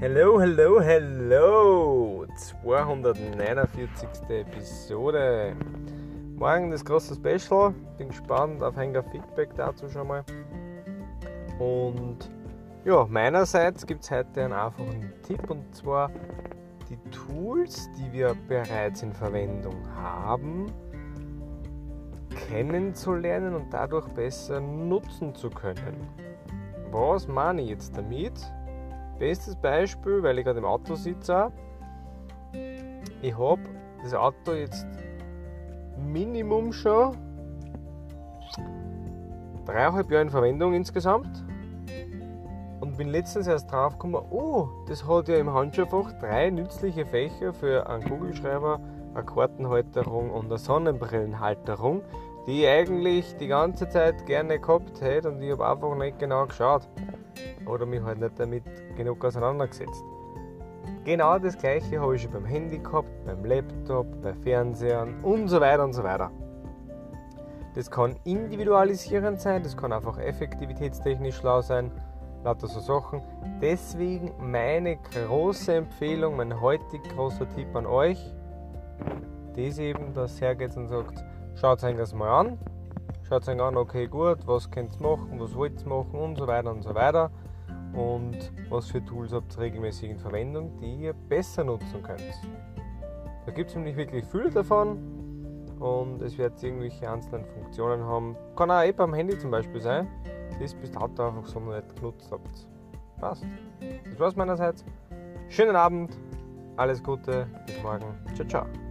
Hello, hello, hello! 249. Episode. Morgen das große Special. Bin gespannt auf Hänger Feedback dazu schon mal. Und ja, meinerseits gibt es heute einen einfachen Tipp und zwar die Tools, die wir bereits in Verwendung haben, kennenzulernen und dadurch besser nutzen zu können. Was meine ich jetzt damit? Bestes Beispiel, weil ich gerade im Auto sitze. Ich habe das Auto jetzt Minimum schon dreieinhalb Jahre in Verwendung insgesamt und bin letztens erst drauf gekommen, oh, das hat ja im Handschuhfach drei nützliche Fächer für einen Kugelschreiber, eine Kartenhalterung und eine Sonnenbrillenhalterung, die ich eigentlich die ganze Zeit gerne gehabt hätte und ich habe einfach nicht genau geschaut oder mich halt nicht damit genug auseinandergesetzt. Genau das gleiche habe ich schon beim Handy gehabt, beim Laptop, bei Fernsehern und so weiter und so weiter. Das kann individualisierend sein, das kann einfach effektivitätstechnisch schlau sein, lauter so Sachen. Deswegen meine große Empfehlung, mein heutig großer Tipp an euch, das eben, dass hergeht und sagt, schaut euch das mal an, schaut euch an, okay gut, was könnt ihr machen, was wollt ihr machen und so weiter und so weiter und was für Tools habt ihr regelmäßig in Verwendung, die ihr besser nutzen könnt. Da gibt es nämlich wirklich viele davon und es wird irgendwelche einzelnen Funktionen haben. Kann auch App am Handy zum Beispiel sein, das bis dato einfach so noch nicht genutzt habt. Passt. Das war's meinerseits. Schönen Abend, alles Gute, bis morgen. Ciao, ciao.